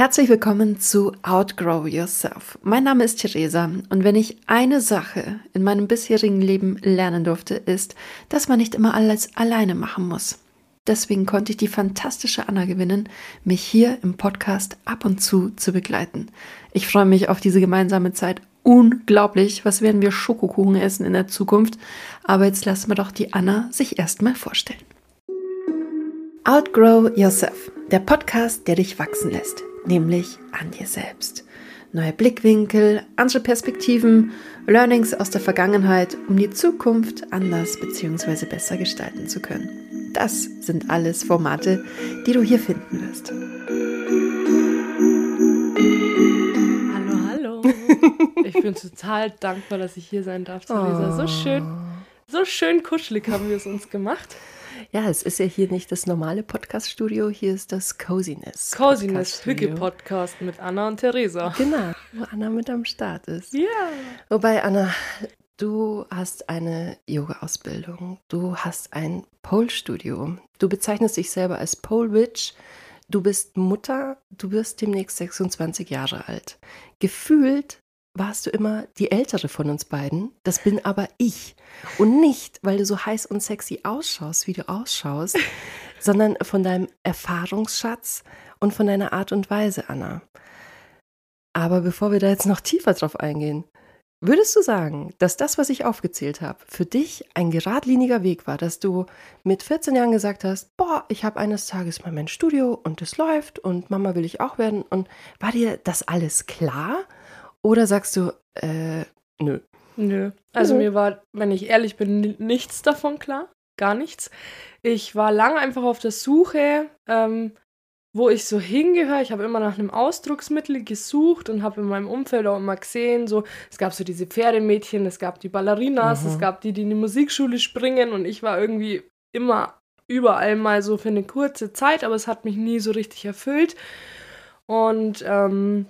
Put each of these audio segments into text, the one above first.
Herzlich willkommen zu Outgrow Yourself. Mein Name ist Theresa und wenn ich eine Sache in meinem bisherigen Leben lernen durfte, ist, dass man nicht immer alles alleine machen muss. Deswegen konnte ich die fantastische Anna gewinnen, mich hier im Podcast ab und zu zu begleiten. Ich freue mich auf diese gemeinsame Zeit unglaublich. Was werden wir Schokokuchen essen in der Zukunft? Aber jetzt lassen wir doch die Anna sich erstmal vorstellen. Outgrow Yourself, der Podcast, der dich wachsen lässt nämlich an dir selbst. Neue Blickwinkel, andere Perspektiven, Learnings aus der Vergangenheit, um die Zukunft anders bzw. besser gestalten zu können. Das sind alles Formate, die du hier finden wirst. Hallo, hallo. Ich bin total dankbar, dass ich hier sein darf, Theresa. So schön, so schön kuschelig haben wir es uns gemacht. Ja, es ist ja hier nicht das normale Podcast-Studio, hier ist das Coziness. Coziness Hücke-Podcast mit Anna und Theresa. Genau, wo Anna mit am Start ist. Ja. Wobei, Anna, du hast eine Yoga-Ausbildung, du hast ein Pole-Studio, du bezeichnest dich selber als Pole-Witch, du bist Mutter, du wirst demnächst 26 Jahre alt. Gefühlt warst du immer die ältere von uns beiden. Das bin aber ich. Und nicht, weil du so heiß und sexy ausschaust, wie du ausschaust, sondern von deinem Erfahrungsschatz und von deiner Art und Weise, Anna. Aber bevor wir da jetzt noch tiefer drauf eingehen, würdest du sagen, dass das, was ich aufgezählt habe, für dich ein geradliniger Weg war, dass du mit 14 Jahren gesagt hast, boah, ich habe eines Tages mal mein Studio und es läuft und Mama will ich auch werden und war dir das alles klar? Oder sagst du, äh, nö? Nö. Also mhm. mir war, wenn ich ehrlich bin, nichts davon klar. Gar nichts. Ich war lange einfach auf der Suche, ähm, wo ich so hingehöre. Ich habe immer nach einem Ausdrucksmittel gesucht und habe in meinem Umfeld auch immer gesehen, so, es gab so diese Pferdemädchen, es gab die Ballerinas, mhm. es gab die, die in die Musikschule springen und ich war irgendwie immer überall mal so für eine kurze Zeit, aber es hat mich nie so richtig erfüllt. Und ähm,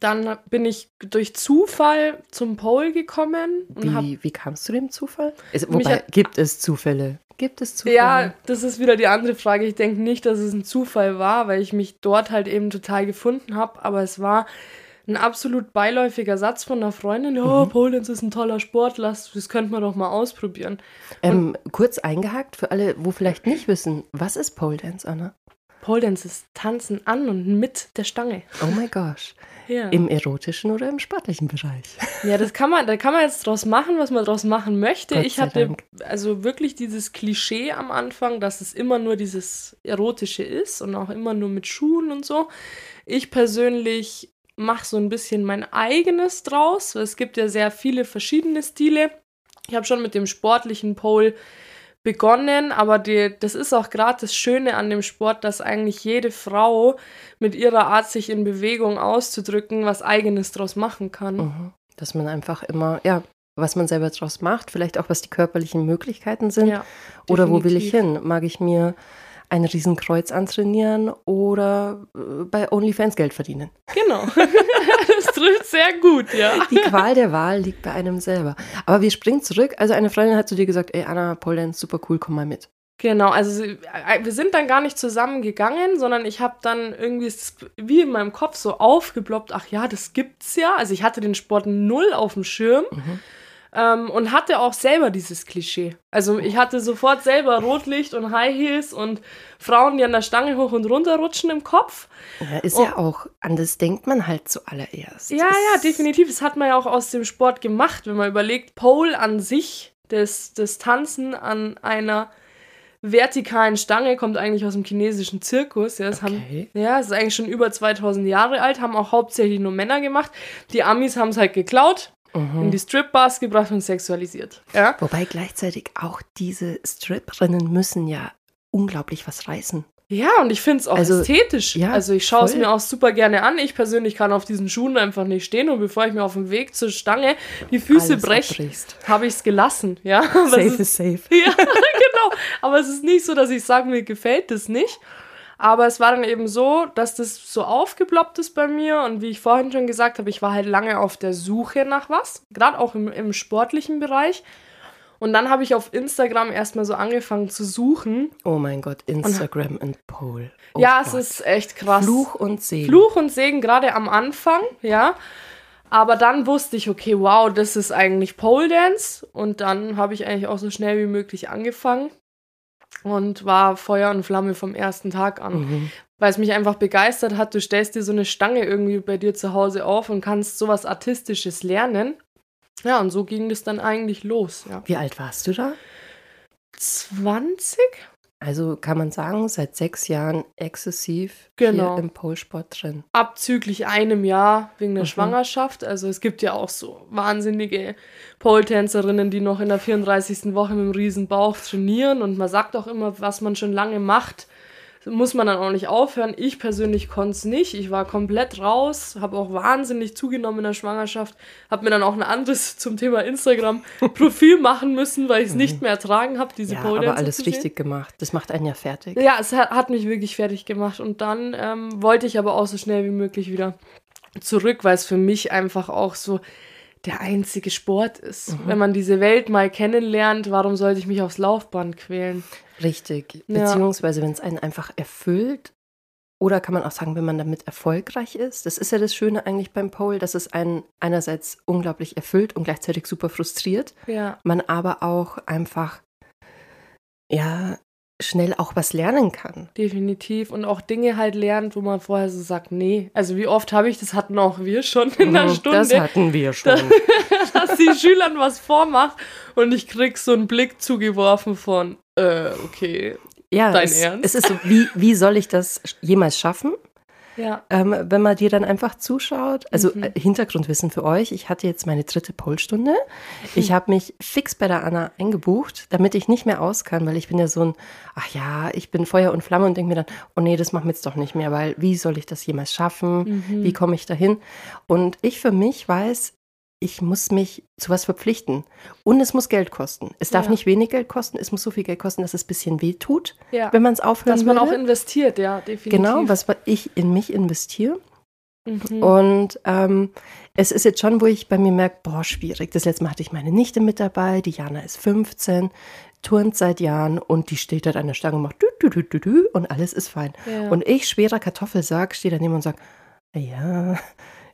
dann bin ich durch Zufall zum Pole gekommen. wie, wie kamst du dem Zufall? Es, wobei, hat, gibt es Zufälle? Gibt es Zufälle? Ja, das ist wieder die andere Frage. Ich denke nicht, dass es ein Zufall war, weil ich mich dort halt eben total gefunden habe. Aber es war ein absolut beiläufiger Satz von einer Freundin. Ja, mhm. Pole Dance ist ein toller Sport, lass, das könnte man doch mal ausprobieren. Ähm, kurz eingehakt für alle, wo vielleicht nicht wissen, was ist Pole Dance, Anna? Pole Dance ist Tanzen an und mit der Stange. Oh my gosh. Ja. Im erotischen oder im sportlichen Bereich? Ja, das kann man, da kann man jetzt draus machen, was man draus machen möchte. Ich hatte Dank. also wirklich dieses Klischee am Anfang, dass es immer nur dieses Erotische ist und auch immer nur mit Schuhen und so. Ich persönlich mache so ein bisschen mein eigenes draus. Es gibt ja sehr viele verschiedene Stile. Ich habe schon mit dem sportlichen Pole begonnen, aber die, das ist auch gerade das Schöne an dem Sport, dass eigentlich jede Frau mit ihrer Art, sich in Bewegung auszudrücken, was eigenes draus machen kann. Mhm. Dass man einfach immer, ja, was man selber draus macht, vielleicht auch was die körperlichen Möglichkeiten sind. Ja, oder wo will ich hin? Mag ich mir ein Riesenkreuz antrainieren oder äh, bei OnlyFans Geld verdienen. Genau. das trifft sehr gut, ja. Die Qual der Wahl liegt bei einem selber. Aber wir springen zurück. Also eine Freundin hat zu dir gesagt, ey Anna, Dance, super cool, komm mal mit. Genau, also äh, wir sind dann gar nicht zusammen gegangen, sondern ich habe dann irgendwie wie in meinem Kopf so aufgeploppt, ach ja, das gibt's ja. Also ich hatte den Sport null auf dem Schirm. Mhm. Ähm, und hatte auch selber dieses Klischee. Also ich hatte sofort selber Rotlicht und High Heels und Frauen, die an der Stange hoch und runter rutschen im Kopf. Ja, ist und, ja auch, an das denkt man halt zuallererst. Ja, ja, definitiv. Das hat man ja auch aus dem Sport gemacht, wenn man überlegt, Pole an sich, das, das Tanzen an einer vertikalen Stange kommt eigentlich aus dem chinesischen Zirkus. Ja, das, okay. haben, ja, das ist eigentlich schon über 2000 Jahre alt, haben auch hauptsächlich nur Männer gemacht. Die Amis haben es halt geklaut, mhm. in die Strip-Bars gebracht und sexualisiert. Ja? Wobei gleichzeitig auch diese Stripperinnen müssen ja unglaublich was reißen. Ja, und ich finde es auch also, ästhetisch. Ja, also ich schaue es mir auch super gerne an. Ich persönlich kann auf diesen Schuhen einfach nicht stehen und bevor ich mir auf dem Weg zur Stange die Füße breche, habe ich es gelassen. Ja, safe is, is safe. Ja, genau. Aber es ist nicht so, dass ich sage, mir gefällt das nicht. Aber es war dann eben so, dass das so aufgeploppt ist bei mir. Und wie ich vorhin schon gesagt habe, ich war halt lange auf der Suche nach was, gerade auch im, im sportlichen Bereich. Und dann habe ich auf Instagram erstmal so angefangen zu suchen. Oh mein Gott, Instagram und Pole. Oh ja, Gott. es ist echt krass. Fluch und Segen. Fluch und Segen, gerade am Anfang, ja. Aber dann wusste ich, okay, wow, das ist eigentlich Pole Dance. Und dann habe ich eigentlich auch so schnell wie möglich angefangen und war Feuer und Flamme vom ersten Tag an. Mhm. Weil es mich einfach begeistert hat. Du stellst dir so eine Stange irgendwie bei dir zu Hause auf und kannst sowas Artistisches lernen. Ja, und so ging das dann eigentlich los, ja. Wie alt warst du da? 20? Also kann man sagen, seit sechs Jahren exzessiv Genau. hier im Polesport drin. abzüglich einem Jahr wegen der Mhm. Schwangerschaft. Also es gibt ja auch so wahnsinnige Pole-Tänzerinnen, die noch in der 34. Woche mit einem riesen Bauch trainieren und man sagt auch immer, was man schon lange macht, muss man dann auch nicht aufhören. Ich persönlich konnte es nicht. Ich war komplett raus, habe auch wahnsinnig zugenommen in der Schwangerschaft, habe mir dann auch ein anderes zum Thema Instagram-Profil machen müssen, weil ich es nicht mehr ertragen habe, diese Ja, Pole aber alles richtig gemacht. Das macht einen ja fertig. Ja, es hat, hat mich wirklich fertig gemacht. Und dann ähm, wollte ich aber auch so schnell wie möglich wieder zurück, weil es für mich einfach auch so der einzige Sport ist. Mhm. Wenn man diese Welt mal kennenlernt, warum sollte ich mich aufs Laufband quälen? Richtig. Ja. Beziehungsweise, wenn es einen einfach erfüllt. Oder kann man auch sagen, wenn man damit erfolgreich ist. Das ist ja das Schöne eigentlich beim Pole, dass es einen einerseits unglaublich erfüllt und gleichzeitig super frustriert. Ja, Man aber auch einfach, ja, schnell auch was lernen kann. definitiv. Und auch Dinge halt lernt, wo man vorher so sagt, nee. Also wie oft habe ich, das hatten auch wir schon in der Mhm, Stunde. Das hatten wir schon. dass die Schülern was vormacht und ich krieg so einen Blick zugeworfen von, äh, okay. Ja, Dein es, Ernst? es ist so, wie, wie soll ich das jemals schaffen? Ja. Ähm, wenn man dir dann einfach zuschaut, also Mhm. äh, Hintergrundwissen für euch, ich hatte jetzt meine dritte Polstunde. Ich habe mich fix bei der Anna eingebucht, damit ich nicht mehr aus kann, weil ich bin ja so ein, ach ja, ich bin Feuer und Flamme und denke mir dann, oh nee, das machen wir jetzt doch nicht mehr, weil wie soll ich das jemals schaffen? Mhm. Wie komme ich dahin? Und ich für mich weiß, ich muss mich zu was verpflichten. Und es muss Geld kosten. Es darf Ja. nicht wenig Geld kosten, es muss so viel Geld kosten, dass es ein bisschen weh tut, Ja. wenn man es aufhören Dass man auch würde. investiert, ja, definitiv. Genau, was ich in mich investiere. Mhm. Und ähm, es ist jetzt schon, wo ich bei mir merke, boah, schwierig. Das letzte Mal hatte ich meine Nichte mit dabei, die Jana ist 15, turnt seit Jahren und die steht dort an der Stange und macht dü, dü, dü, dü, und alles ist fein. Ja. Und ich, schwerer Kartoffelsack, stehe daneben und sage, ja,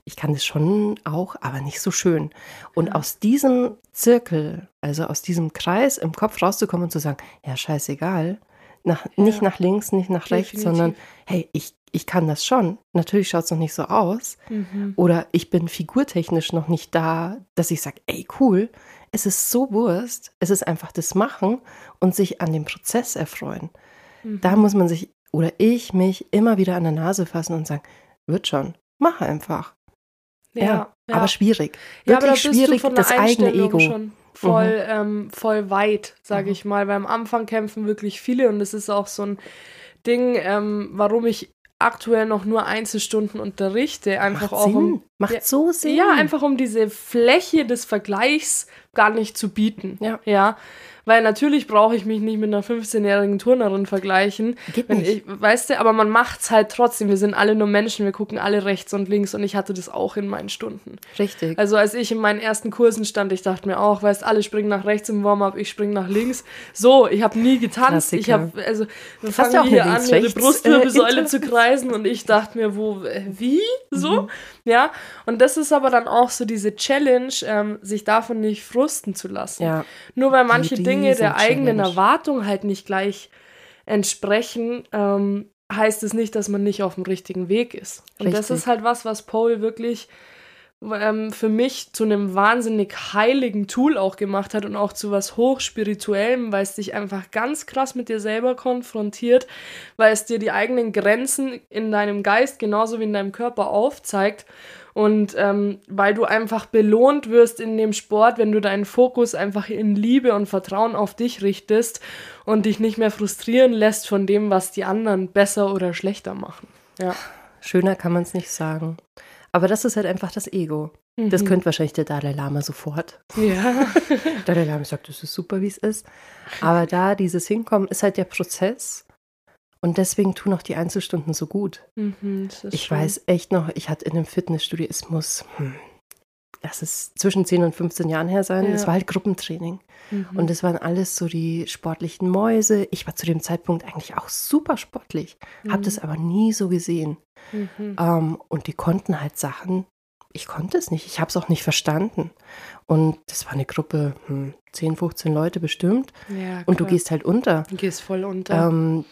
ich kann das schon auch, aber nicht so schön. Und aus diesem Zirkel, also aus diesem Kreis im Kopf rauszukommen und zu sagen, ja, scheißegal, nach, nicht Ja. nach links, nicht nach rechts, Definitiv. sondern hey, ich, ich kann das schon. Natürlich schaut es noch nicht so aus. Mhm. Oder ich bin figurtechnisch noch nicht da, dass ich sage, ey, cool, es ist so Wurst. Es ist einfach das Machen und sich an dem Prozess erfreuen. Mhm. Da muss man sich oder ich mich immer wieder an der Nase fassen und sagen, wird schon, mach einfach. Ja, ja. Aber schwierig. ja, aber da Wirklich bist du schwierig, von der das eigene Einstellung Ego. schon voll, Mhm. ähm, voll weit, sage Mhm. ich mal. Weil am Anfang kämpfen wirklich viele und es ist auch so ein Ding, ähm, warum ich aktuell noch nur Einzelstunden unterrichte. Einfach Macht auch um. Macht Ja, so Sinn. Ja, einfach um diese Fläche des Vergleichs gar nicht zu bieten. Ja. Ja. Weil natürlich brauche ich mich nicht mit einer 15-jährigen Turnerin vergleichen. Geht Wenn nicht. ich, weißt du, aber man macht's halt trotzdem. Wir sind alle nur Menschen, wir gucken alle rechts und links und ich hatte das auch in meinen Stunden. Richtig. Also als ich in meinen ersten Kursen stand, ich dachte mir auch, weißt, alle springen nach rechts im Warm-up, ich springe nach links. So, ich habe nie getanzt. Ich Klassiker. habe, also wir fangen hier an, ihre Brustwirbelsäule äh, zu kreisen und ich dachte mir, wo, äh, wie? So? Mhm. Ja. Und das ist aber dann auch so diese Challenge, ähm, sich davon nicht frusten zu lassen. ja, Nur weil manche Dinge der eigenen Riesen-Challenge. Erwartung halt nicht gleich entsprechen, ähm, heißt es nicht, dass man nicht auf dem richtigen Weg ist. Und das Richtig. ist halt was, was Paul wirklich ähm, für mich zu einem wahnsinnig heiligen Tool auch gemacht hat und auch zu was hochspirituellem, weil es dich einfach ganz krass mit dir selber konfrontiert, weil es dir die eigenen Grenzen in deinem Geist genauso wie in deinem Körper aufzeigt und ähm, weil du einfach belohnt wirst in dem Sport, wenn du deinen Fokus einfach in Liebe und Vertrauen auf dich richtest und dich nicht mehr frustrieren lässt von dem, was die anderen besser oder schlechter machen. Ja. schöner kann man es nicht sagen. Aber das ist halt einfach das Ego. Das Mhm. könnte wahrscheinlich der Dalai Lama sofort. Ja. Dalai Lama sagt, das ist super, wie es ist. Aber da dieses Hinkommen ist halt der Prozess. Und deswegen tun auch die Einzelstunden so gut. Mhm, das Ich schon- weiß echt noch, ich hatte in einem Fitnessstudio, es muss hm, lass es zwischen 10 und 15 Jahren her sein, Ja. das war halt Gruppentraining. Mhm. Und das waren alles so die sportlichen Mäuse. Ich war zu dem Zeitpunkt eigentlich auch super sportlich, habe Mhm. das aber nie so gesehen. Mhm. Ähm, und die konnten halt Sachen, ich konnte es nicht, ich habe es auch nicht verstanden. Und das war eine Gruppe, hm, 10, 15 Leute bestimmt. Ja, Und du gehst halt unter. Du gehst voll unter. Ähm,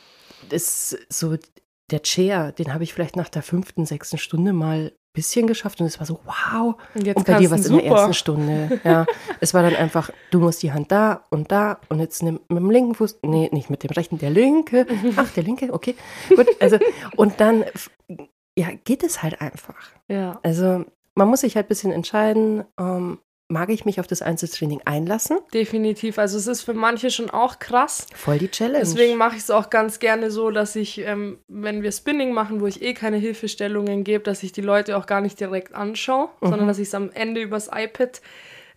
das so der Chair, den habe ich vielleicht nach der fünften, sechsten Stunde mal bisschen geschafft und es war so, wow. und jetzt Und bei dir war es in der ersten Stunde. Ja, es war dann einfach, du musst die Hand da und da und jetzt nimm mit dem linken Fuß, nee, nicht mit dem rechten, der linke. Ach, der linke, okay, gut. Also und dann, ja, geht es halt einfach. Ja. Also man muss sich halt ein bisschen entscheiden, ähm, mag ich mich auf das Einzeltraining einlassen? Definitiv. Also es ist für manche schon auch krass. Voll die Challenge. Deswegen mache ich es auch ganz gerne so, dass ich, ähm, wenn wir Spinning machen, wo ich eh keine Hilfestellungen gebe, dass ich die Leute auch gar nicht direkt anschaue, sondern dass ich es am Ende übers iPad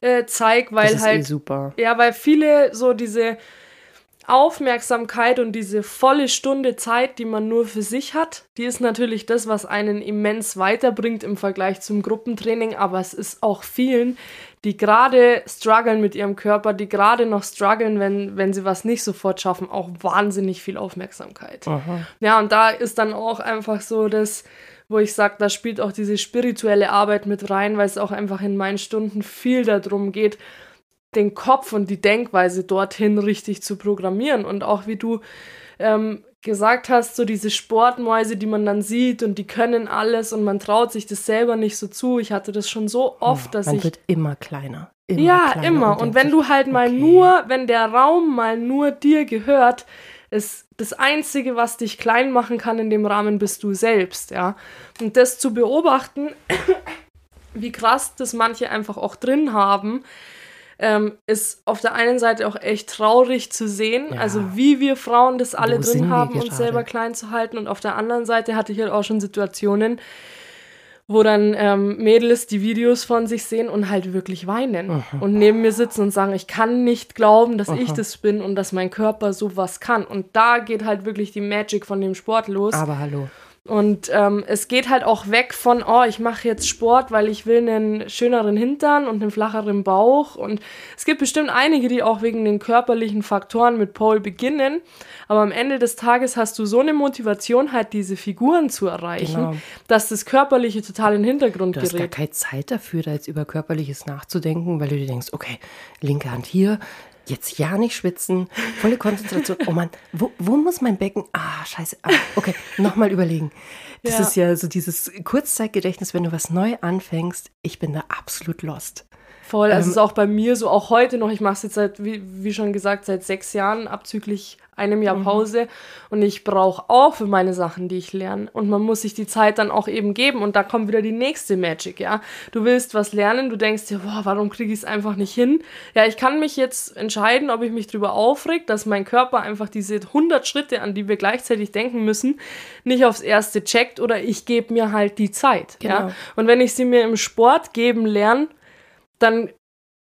äh, zeige, weil das ist eh halt super. Ja, weil viele so diese Aufmerksamkeit und diese volle Stunde Zeit, die man nur für sich hat, die ist natürlich das, was einen immens weiterbringt im Vergleich zum Gruppentraining, aber es ist auch vielen, die gerade strugglen mit ihrem Körper, die gerade noch strugglen, wenn, wenn sie was nicht sofort schaffen, auch wahnsinnig viel Aufmerksamkeit. Aha. Ja, und da ist dann auch einfach so das, wo ich sage, da spielt auch diese spirituelle Arbeit mit rein, weil es auch einfach in meinen Stunden viel darum geht, den Kopf und die Denkweise dorthin richtig zu programmieren. Und auch wie du ähm, gesagt hast, so diese Sportmäuse, die man dann sieht und die können alles und man traut sich das selber nicht so zu. Ich hatte das schon so oft, dass man ich wird immer kleiner. Immer ja, kleiner immer. Und denkt wenn sich, du halt mal okay. nur, wenn der Raum mal nur dir gehört, ist das Einzige, was dich klein machen kann in dem Rahmen, bist du selbst, ja. Und das zu beobachten, wie krass das manche einfach auch drin haben, ähm, ist auf der einen Seite auch echt traurig zu sehen, Ja. also wie wir Frauen das alle Wo drin haben, uns selber klein zu halten. Und auf der anderen Seite hatte ich halt auch schon Situationen, wo dann ähm, Mädels die Videos von sich sehen und halt wirklich weinen Mhm. und neben mir sitzen und sagen, ich kann nicht glauben, dass ich das bin und dass mein Körper sowas kann. Und da geht halt wirklich die Magic von dem Sport los. Aber hallo. Und ähm, es geht halt auch weg von, oh, ich mache jetzt Sport, weil ich will einen schöneren Hintern und einen flacheren Bauch. Und es gibt bestimmt einige, die auch wegen den körperlichen Faktoren mit Pole beginnen. Aber am Ende des Tages hast du so eine Motivation, halt diese Figuren zu erreichen, Genau. dass das Körperliche total in den Hintergrund Du hast gar gerät. keine Zeit dafür, da jetzt über Körperliches nachzudenken, weil du dir denkst, okay, linke Hand hier, jetzt ja nicht schwitzen, volle Konzentration. Oh Mann, wo, wo muss mein Becken? Ah, scheiße. Ah, okay, nochmal überlegen. Das Ja. ist ja so dieses Kurzzeitgedächtnis, wenn du was neu anfängst. Ich bin da absolut lost. Voll, also Ähm, es ist auch bei mir so, auch heute noch, ich mache es jetzt seit, wie, wie schon gesagt, seit sechs Jahren, abzüglich einem Jahr Mhm. Pause. Und ich brauche auch für meine Sachen, die ich lerne. Und man muss sich die Zeit dann auch eben geben. Und da kommt wieder die nächste Magic, ja. Du willst was lernen, du denkst dir, boah, warum kriege ich es einfach nicht hin? Ja, ich kann mich jetzt entscheiden, ob ich mich darüber aufreg, dass mein Körper einfach diese 100 Schritte, an die wir gleichzeitig denken müssen, nicht aufs erste checkt oder ich gebe mir halt die Zeit, ja. Genau. Und wenn ich sie mir im Sport geben lerne, dann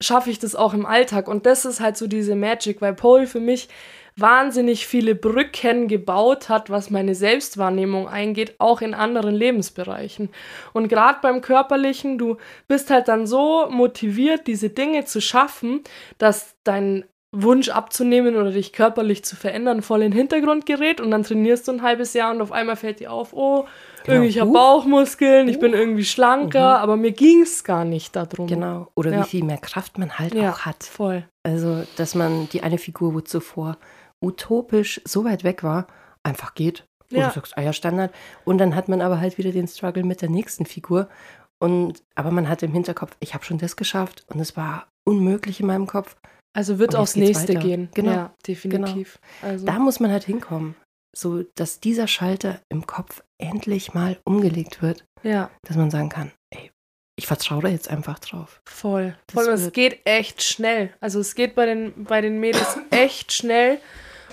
schaffe ich das auch im Alltag. Und das ist halt so diese Magic, weil Pole für mich wahnsinnig viele Brücken gebaut hat, was meine Selbstwahrnehmung eingeht, auch in anderen Lebensbereichen. Und gerade beim körperlichen, du bist halt dann so motiviert, diese Dinge zu schaffen, dass dein Wunsch abzunehmen oder dich körperlich zu verändern voll in den Hintergrund gerät und dann trainierst du ein halbes Jahr und auf einmal fällt dir auf, oh, Genau. irgendwie ich habe Huch. Bauchmuskeln, ich bin irgendwie schlanker, aber mir ging es gar nicht darum. Genau. Oder Ja. wie viel mehr Kraft man halt Ja, auch hat. voll. Also, dass man die eine Figur, wo zuvor utopisch so weit weg war, einfach geht. Und Ja. du sagst, ah ja, Standard. Und dann hat man aber halt wieder den Struggle mit der nächsten Figur. Und, aber man hat im Hinterkopf, ich habe schon das geschafft und es war unmöglich in meinem Kopf. Also wird aufs nächste weiter. gehen. Genau. Ja, definitiv. Also, Da muss man halt hinkommen. So, dass dieser Schalter im Kopf endlich mal umgelegt wird, ja, dass man sagen kann, ey, ich vertraue da jetzt einfach drauf. voll. Das voll. Es geht echt schnell. Also es geht bei den, bei den Mädels echt schnell.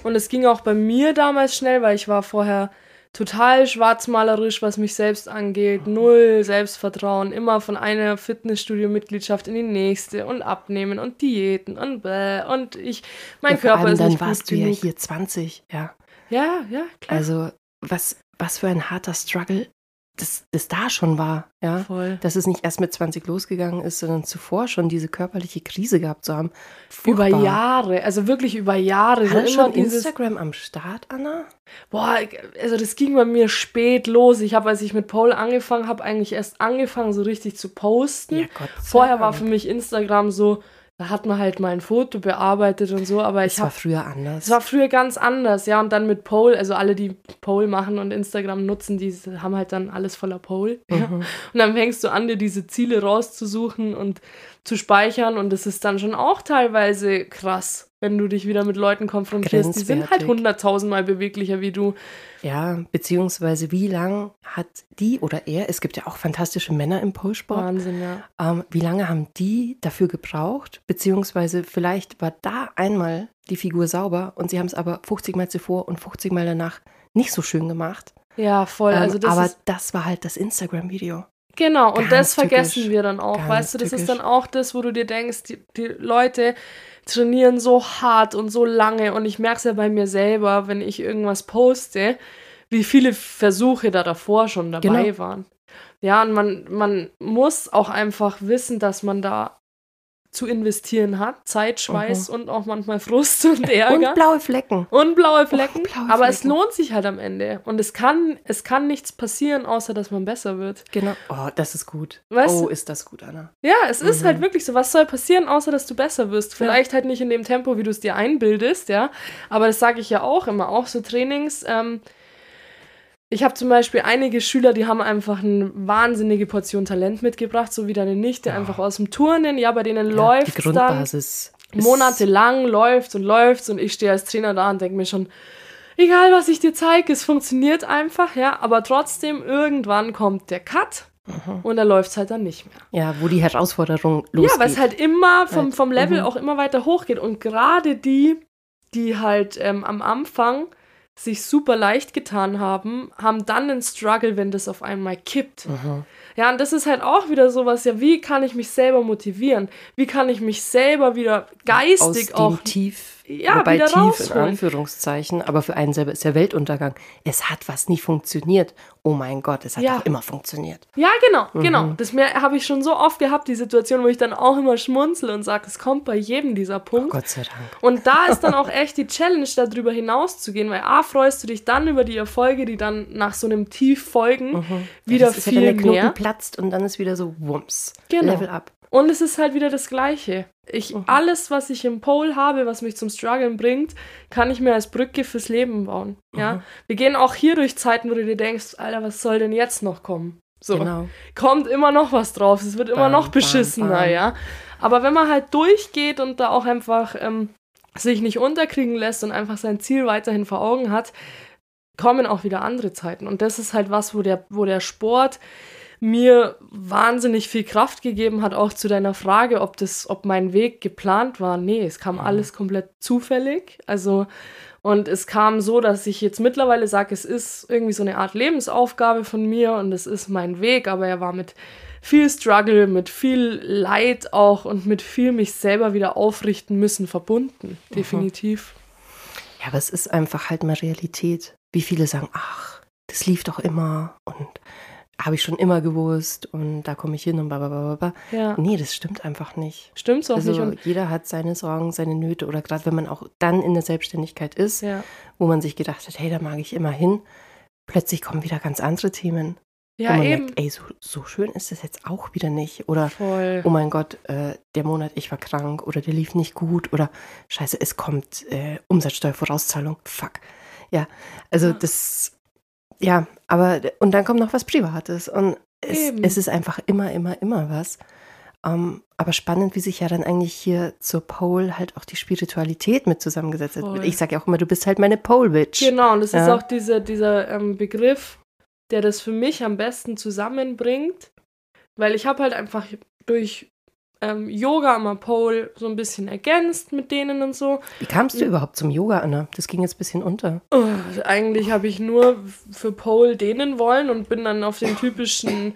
Und es ging auch bei mir damals schnell, weil ich war vorher total schwarzmalerisch, was mich selbst angeht. Null Selbstvertrauen. Immer von einer Fitnessstudio-Mitgliedschaft in die nächste und abnehmen und Diäten und bäh. Und ich, mein Ja, vor Körper allem ist dann nicht warst du ja hier 20, ja. Ja, ja, klar. Also, was, was für ein harter Struggle, das, das da schon war, ja. Voll. Dass es nicht erst mit 20 losgegangen ist, sondern zuvor schon diese körperliche Krise gehabt zu haben. Über Furchtbar. Jahre, also wirklich über Jahre. Hat schon Instagram am Start, Anna? boah, also das ging bei mir spät los. Ich habe, als ich mit Paul angefangen habe, eigentlich erst angefangen, so richtig zu posten. Ja, Gott sei Vorher war für mich Instagram so, da hat man halt mal ein Foto bearbeitet und so, aber ich Es war früher anders. Es war früher ganz anders, ja. Und dann mit Pole, also alle, die Pole machen und Instagram nutzen, die haben halt dann alles voller Pole. Ja. Mhm. Und dann fängst du an, dir diese Ziele rauszusuchen und zu speichern. Und das ist dann schon auch teilweise krass, wenn du dich wieder mit Leuten konfrontierst. Die sind halt hunderttausendmal beweglicher wie du. Ja, beziehungsweise wie lang hat die oder er, es gibt ja auch fantastische Männer im Polsport, Wahnsinn, ja. ähm, wie lange haben die dafür gebraucht? Beziehungsweise vielleicht war da einmal die Figur sauber und sie haben es aber 50 Mal zuvor und 50 Mal danach nicht so schön gemacht. Ja, voll. Ähm, Also das aber ist, das war halt das Instagram-Video. Genau, und Ganz das vergessen tückisch. wir dann auch. Ganz weißt du, das ist tückisch. dann auch das, wo du dir denkst, die, die Leute trainieren so hart und so lange. Und ich merke es ja bei mir selber, wenn ich irgendwas poste, wie viele Versuche da davor schon dabei Genau. waren. Ja, und man, man muss auch einfach wissen, dass man da zu investieren hat. Zeit, Schweiß und auch manchmal Frust und Ärger. Und blaue Flecken. Und blaue Flecken. blaue aber es Flecken. lohnt sich halt am Ende. Und es kann, es kann nichts passieren, außer dass man besser wird. Genau. Oh, das ist gut. Weißt oh, ist das gut, Anna. Ja, es ist Mhm. halt wirklich so. Was soll passieren, außer dass du besser wirst? Vielleicht halt nicht in dem Tempo, wie du es dir einbildest, ja. Aber das sage ich ja auch immer, auch so Trainings. Ähm, ich habe zum Beispiel einige Schüler, die haben einfach eine wahnsinnige Portion Talent mitgebracht, so wie deine Nichte, einfach aus dem Turnen. Ja, bei denen Ja, läuft die dann Grundbasis. ist- monatelang, läuft und läuft und ich stehe als Trainer da und denke mir schon, egal was ich dir zeige, es funktioniert einfach, ja. Aber trotzdem, irgendwann kommt der Cut Mhm. und da läuft es halt dann nicht mehr. Ja, wo die Herausforderung losgeht. Ja, weil es halt immer vom, Halt, vom Level mhm. auch immer weiter hochgeht. Und gerade die, die halt ähm, am Anfang sich super leicht getan haben, haben dann einen Struggle, wenn das auf einmal kippt. Mhm. Ja, und das ist halt auch wieder sowas, ja, wie kann ich mich selber motivieren? Wie kann ich mich selber wieder geistig aus auch dem Tief, Ja, wobei tief in rausholen. Anführungszeichen, aber für einen selber ist der Weltuntergang. Es hat was nie funktioniert. Oh mein Gott, es hat Ja. doch immer funktioniert. Ja, genau, Mhm. genau. Das habe ich schon so oft gehabt, die Situation, wo ich dann auch immer schmunzel und sage, es kommt bei jedem dieser Punkt. Gott sei Dank. Und da ist dann auch echt die Challenge, darüber hinauszugehen, weil A, freust du dich dann über die Erfolge, die dann nach so einem Tief folgen, wieder Mhm. das ist viel ja, wenn der Knoten mehr. platzt und dann ist wieder so Wumms. Genau. Level up. Und es ist halt wieder das Gleiche. Ich, Mhm. Alles, was ich im Pole habe, was mich zum Struggeln bringt, kann ich mir als Brücke fürs Leben bauen. Mhm. Ja? Wir gehen auch hier durch Zeiten, wo du dir denkst, Alter, was soll denn jetzt noch kommen? So. Genau. kommt immer noch was drauf. Es wird immer Bam, noch bam, beschissener, bam. ja. Aber wenn man halt durchgeht und da auch einfach ähm, sich nicht unterkriegen lässt und einfach sein Ziel weiterhin vor Augen hat, kommen auch wieder andere Zeiten. Und das ist halt was, wo der, wo der Sport mir wahnsinnig viel Kraft gegeben hat, auch zu deiner Frage, ob das, ob mein Weg geplant war. Nee, es kam alles komplett zufällig. Also, und es kam so, dass ich jetzt mittlerweile sage, es ist irgendwie so eine Art Lebensaufgabe von mir und es ist mein Weg, aber er war mit viel Struggle, mit viel Leid auch und mit viel mich selber wieder aufrichten müssen verbunden. Definitiv. Ja, aber es ist einfach halt mal Realität. Wie viele sagen, ach, das lief doch immer und habe ich schon immer gewusst und da komme ich hin und blablabla. Ja. Nee, das stimmt einfach nicht. Stimmt's auch Also nicht. Und, jeder hat seine Sorgen, seine Nöte oder gerade wenn man auch dann in der Selbstständigkeit ist, ja. wo man sich gedacht hat, hey, da mag ich immer hin, plötzlich kommen wieder ganz andere Themen. ja, wo man eben. merkt, ey, so, so schön ist das jetzt auch wieder nicht. Oder Voll. oh mein Gott, äh, der Monat, ich war krank oder der lief nicht gut oder scheiße, es kommt äh, Umsatzsteuervorauszahlung, fuck. Ja, also Ja. das, ja, aber und dann kommt noch was Privates und es, es ist einfach immer, immer, immer was. Ähm, aber spannend, wie sich ja dann eigentlich hier zur Pole halt auch die Spiritualität mit zusammengesetzt hat. Voll. Ich sage ja auch immer, du bist halt meine Pole-Witch. Genau, und das ist Ja. auch dieser, dieser ähm, Begriff, der das für mich am besten zusammenbringt, weil ich habe halt einfach durch ähm, Yoga am Pole so ein bisschen ergänzt mit denen und so. Wie kamst du überhaupt zum Yoga, Anna? Das ging jetzt ein bisschen unter. Oh, eigentlich habe ich nur für Pole dehnen wollen und bin dann auf den typischen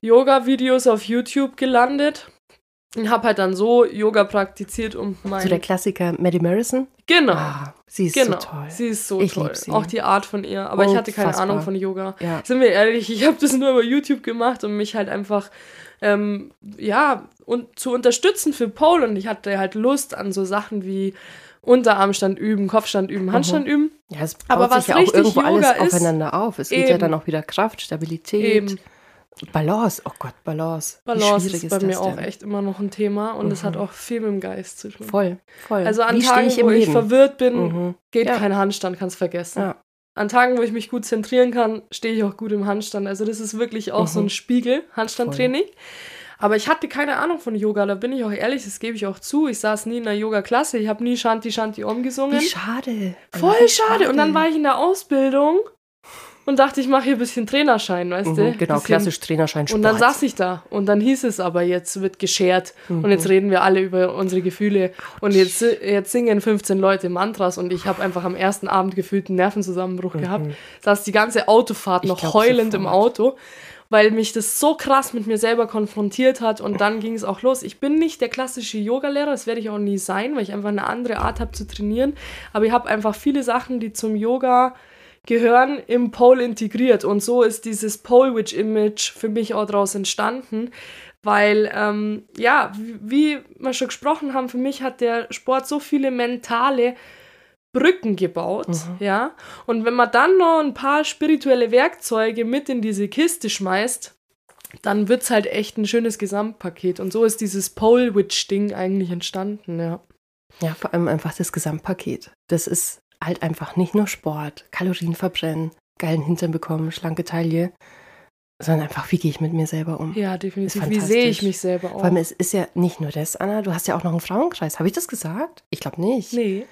Yoga-Videos auf YouTube gelandet. Und habe halt dann so Yoga praktiziert, um mein... So der Klassiker Maddie Marison? Genau. Ah, sie ist Genau, so toll. sie ist so Ich toll. sie. Auch die Art von ihr. Aber ich hatte keine. Ahnung von Yoga. Ja. Sind wir ehrlich, ich habe das nur über YouTube gemacht, um mich halt einfach, ähm, ja, und zu unterstützen für Pole. Und ich hatte halt Lust an so Sachen wie Unterarmstand üben, Kopfstand üben, Handstand üben. Ja, es baut Aber was sich ja auch irgendwo Yoga alles ist- aufeinander auf. Es geht ja Eben. dann auch wieder Kraft, Stabilität, Eben. Balance. Oh Gott, Balance. Balance ist bei das mir auch denn? echt immer noch ein Thema und es hat auch viel mit dem Geist zu tun. Voll, voll. Also an Wie Tagen, ich wo ich Leben? verwirrt bin, Mhm. geht Ja. kein Handstand, kannst vergessen. Ja. An Tagen, wo ich mich gut zentrieren kann, stehe ich auch gut im Handstand. Also das ist wirklich auch so Mhm. ein Spiegel, Handstandtraining. Aber ich hatte keine Ahnung von Yoga, da bin ich auch ehrlich, das gebe ich auch zu. Ich saß nie in einer Yoga-Klasse, ich habe nie Shanti Shanti Om gesungen. Wie schade. Voll Wie schade. Und dann war ich in der Ausbildung und dachte, ich mache hier ein bisschen Trainerschein, weißt du? Mhm, genau, bisschen. klassisch Trainerschein Sport. Und dann saß ich da und dann hieß es aber, jetzt wird geschert und Mhm. jetzt reden wir alle über unsere Gefühle und jetzt, jetzt singen 15 Leute Mantras und ich habe einfach am ersten Abend gefühlt einen Nervenzusammenbruch gehabt. Saß die ganze Autofahrt Mhm. Ich noch heulend im sofort. Auto, weil mich das so krass mit mir selber konfrontiert hat und dann ging es auch los. Ich bin nicht der klassische Yogalehrer, das werde ich auch nie sein, weil ich einfach eine andere Art habe zu trainieren, aber ich habe einfach viele Sachen, die zum Yoga gehören im Pole integriert. Und so ist dieses Pole Witch Image für mich auch daraus entstanden. Weil, ähm, ja, wie wie wir schon gesprochen haben, für mich hat der Sport so viele mentale Brücken gebaut, ja. Und wenn man dann noch ein paar spirituelle Werkzeuge mit in diese Kiste schmeißt, dann wird's halt echt ein schönes Gesamtpaket. Und so ist dieses Pole Witch Ding eigentlich entstanden, ja. Ja, vor allem einfach das Gesamtpaket. Das ist halt einfach nicht nur Sport, Kalorien verbrennen, geilen Hintern bekommen, schlanke Taille, sondern einfach, wie gehe ich mit mir selber um? Ja, definitiv. Wie sehe ich mich selber? Vor allem, es ist ja nicht nur das, Anna, du hast ja auch noch einen Frauenkreis. Habe ich das gesagt? Ich glaube nicht. nee.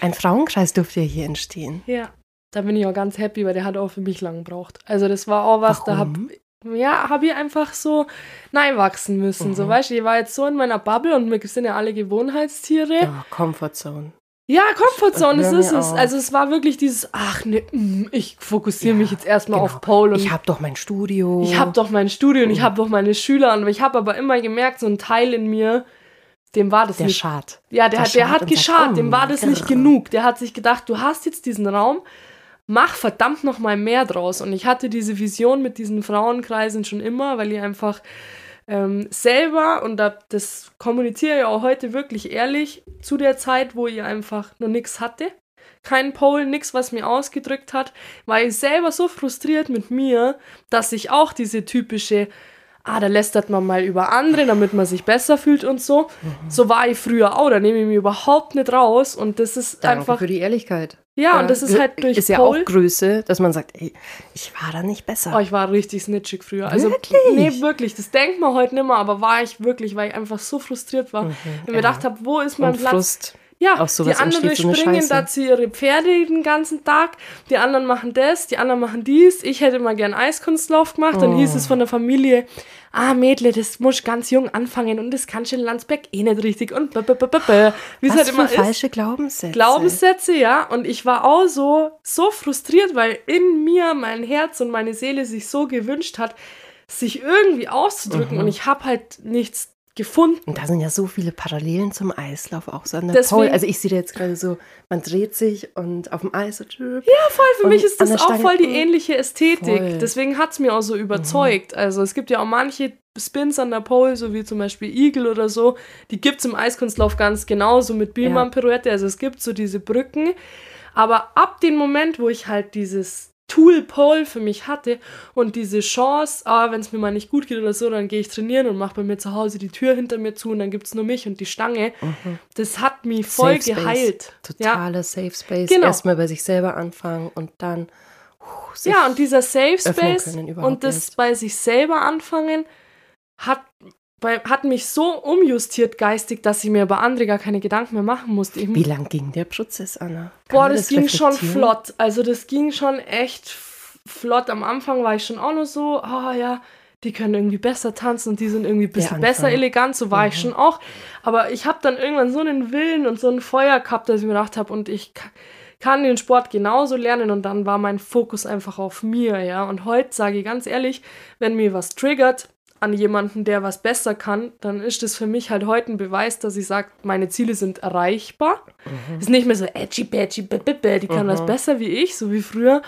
Ein Frauenkreis durfte ja hier entstehen. Ja, da bin ich auch ganz happy, weil der hat auch für mich lang gebraucht. Also das war auch was, da hab, Warum? ja, habe ich einfach so nein wachsen müssen. So, Mhm. weißt du, ich war jetzt so in meiner Bubble und wir sind ja alle Gewohnheitstiere. Oh, Comfortzone. Ja, Comfortzone, das ist es. Also es war wirklich dieses, ach ne, mm, ich fokussiere Ja, mich jetzt erstmal genau. auf Pole und Ich habe doch mein Studio. ich habe doch mein Studio und ich habe doch meine Schüler und ich habe aber immer gemerkt, so ein Teil in mir, dem war das der nicht Schad. Ja, der, Der hat, der hat und sagt, geschart, oh, dem war das nicht genug. Der hat sich gedacht, du hast jetzt diesen Raum, mach verdammt noch mal mehr draus. Und ich hatte diese Vision mit diesen Frauenkreisen schon immer, weil ich einfach ähm, selber, und da, das kommuniziere ich auch heute wirklich ehrlich, zu der Zeit, wo ich einfach noch nichts hatte, kein Pole, nichts, was mir ausgedrückt hat, war ich selber so frustriert mit mir, dass ich auch diese typische ah, da lästert man mal über andere, damit man sich besser fühlt und so. Mhm. So war ich früher auch, da nehme ich mich überhaupt nicht raus und das ist Danke einfach, für die Ehrlichkeit. Ja, und das ist halt durch Ist ja Pole. auch Größe, dass man sagt, ey, ich war da nicht besser. Oh, ich war richtig snitchig früher. Also, Wirklich? Nee, wirklich. Das denkt man heute nicht mehr, aber war ich wirklich, weil ich einfach so frustriert war. und mir ja. gedacht habe, wo ist mein Und Platz? Frust. Ja, Aus sowas die anderen so springen dazu ihre Pferde den ganzen Tag, die anderen machen das, die anderen machen dies. Ich hätte mal gern Eiskunstlauf gemacht, dann Oh. hieß es von der Familie, ah Mädle, das musst ganz jung anfangen und das kannst du in Landsberg eh nicht richtig und b -b -b -b wie es halt für immer ist. falsche Glaubenssätze. Glaubenssätze, ja. Und ich war auch so, so frustriert, weil in mir mein Herz und meine Seele sich so gewünscht hat, sich irgendwie auszudrücken. Mhm. Und ich habe halt nichts gefunden. Und da sind ja so viele Parallelen zum Eislauf auch so an der Deswegen- Pole. Also ich sehe da jetzt gerade so, man dreht sich und auf dem Eis so. Ja, voll. Für mich ist das auch Stange- voll die ähnliche Ästhetik. Voll. Deswegen hat es mir auch so überzeugt. Also es gibt ja auch manche Spins an der Pole, so wie zum Beispiel Eagle oder so, die gibt es im Eiskunstlauf ganz genauso mit Bielmann-Pirouette. Also es gibt so diese Brücken. Aber ab dem Moment, wo ich halt dieses Tool Pole für mich hatte und diese Chance, ah, wenn es mir mal nicht gut geht oder so, dann gehe ich trainieren und mache bei mir zu Hause die Tür hinter mir zu und dann gibt es nur mich und die Stange. Das hat mich voll Safe Space. geheilt. Ja. Totaler Safe Space. Genau. Erstmal bei sich selber anfangen und dann uh, Ja, und dieser Safe Space können und das erst. bei sich selber anfangen hat, bei, hat mich so umjustiert geistig, dass ich mir über andere gar keine Gedanken mehr machen musste. Ich, Wie lang ging der Prozess, Anna? Kann boah, man das, ging schon flott. Also das ging schon echt flott. Am Anfang war ich schon auch nur so, ah ja, die können irgendwie besser tanzen und die sind irgendwie ein bisschen besser elegant, so war ich schon auch. Aber ich habe dann irgendwann so einen Willen und so ein Feuer gehabt, dass ich mir gedacht habe, und ich ka- kann den Sport genauso lernen und dann war mein Fokus einfach auf mir, ja. Und heute sage ich ganz ehrlich, wenn mir was triggert, an jemanden, der was besser kann, dann ist das für mich halt heute ein Beweis, dass ich sage, meine Ziele sind erreichbar. Mhm. Ist nicht mehr so edgy, badgy, die kann mhm. was besser wie ich, so wie früher.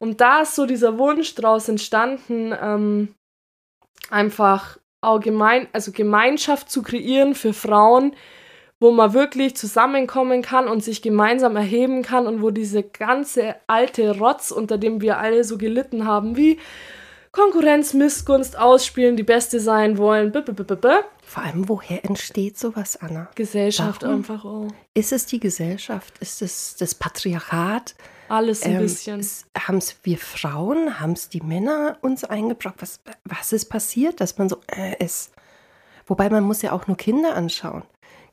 Und da ist so dieser Wunsch draus entstanden, ähm, einfach allgemein, also Gemeinschaft zu kreieren für Frauen, wo man wirklich zusammenkommen kann und sich gemeinsam erheben kann und wo diese ganze alte Rotz, unter dem wir alle so gelitten haben, wie Konkurrenz, Missgunst, Ausspielen, die Beste sein wollen. B -b -b Vor allem, woher entsteht sowas, Anna? Gesellschaft Warum? einfach auch. Ist es die Gesellschaft? Ist es das Patriarchat? Alles ein ähm, bisschen. Haben es wir Frauen, haben es die Männer uns eingebracht? Was, was ist passiert, dass man so äh, ist? Wobei man muss ja auch nur Kinder anschauen.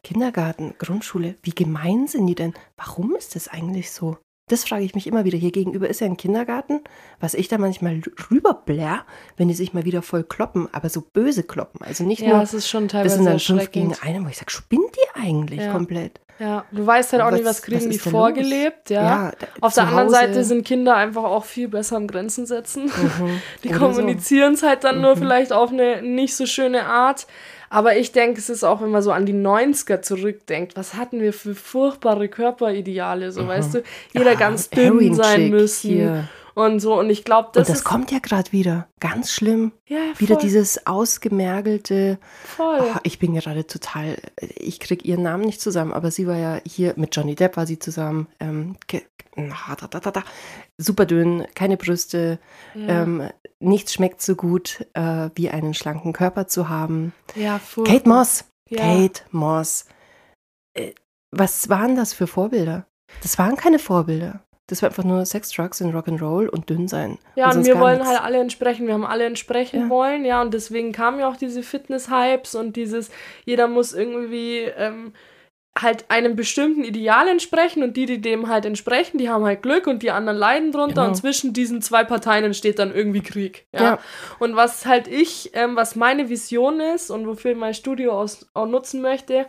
Kindergarten, Grundschule, wie gemein sind die denn? Warum ist das eigentlich so? Das frage ich mich immer wieder. Hier gegenüber ist ja ein Kindergarten, was ich da manchmal rüberblär, wenn die sich mal wieder voll kloppen, aber so böse kloppen. Also nicht ja, nur. das ist schon teilweise. Das sind dann fünf gegen einen, wo ich sage, spinnt die eigentlich ja. komplett? Ja, du weißt halt auch was, nicht, was kriegen was die vorgelebt, ja. ja Auf der anderen Hause. Seite sind Kinder einfach auch viel besser am Grenzen setzen. Mhm. Die kommunizieren es so. halt dann mhm. nur vielleicht auf eine nicht so schöne Art. Aber ich denke, es ist auch, wenn man so an die 90er zurückdenkt, was hatten wir für furchtbare Körperideale, so mhm. weißt du, jeder ja, ganz dünn sein müssen. Hier und so. Und ich glaube, das. Und das kommt ja gerade wieder. Ganz schlimm. Ja, voll. Wieder dieses ausgemergelte. Voll. Oh, ich bin gerade total. Ich kriege ihren Namen nicht zusammen, aber sie war ja hier mit Johnny Depp war sie zusammen. Ähm, na, da, da, da, da. Super dünn, keine Brüste. Ja. Ähm, nichts schmeckt so gut, äh, wie einen schlanken Körper zu haben. Ja, voll. Kate Moss. Ja. Kate Moss. Äh, was waren das für Vorbilder? Das waren keine Vorbilder. Das war einfach nur Sex, Drugs und Rock'n'Roll und dünn sein. Ja, und, und wir wollen nichts. halt alle entsprechen. Wir haben alle entsprechen ja. wollen, ja. Und deswegen kamen ja auch diese Fitness-Hypes und dieses, jeder muss irgendwie ähm, halt einem bestimmten Ideal entsprechen und die, die dem halt entsprechen, die haben halt Glück und die anderen leiden drunter genau. und zwischen diesen zwei Parteien entsteht dann irgendwie Krieg. Ja. ja. Und was halt ich, ähm, was meine Vision ist und wofür ich mein Studio aus, auch nutzen möchte,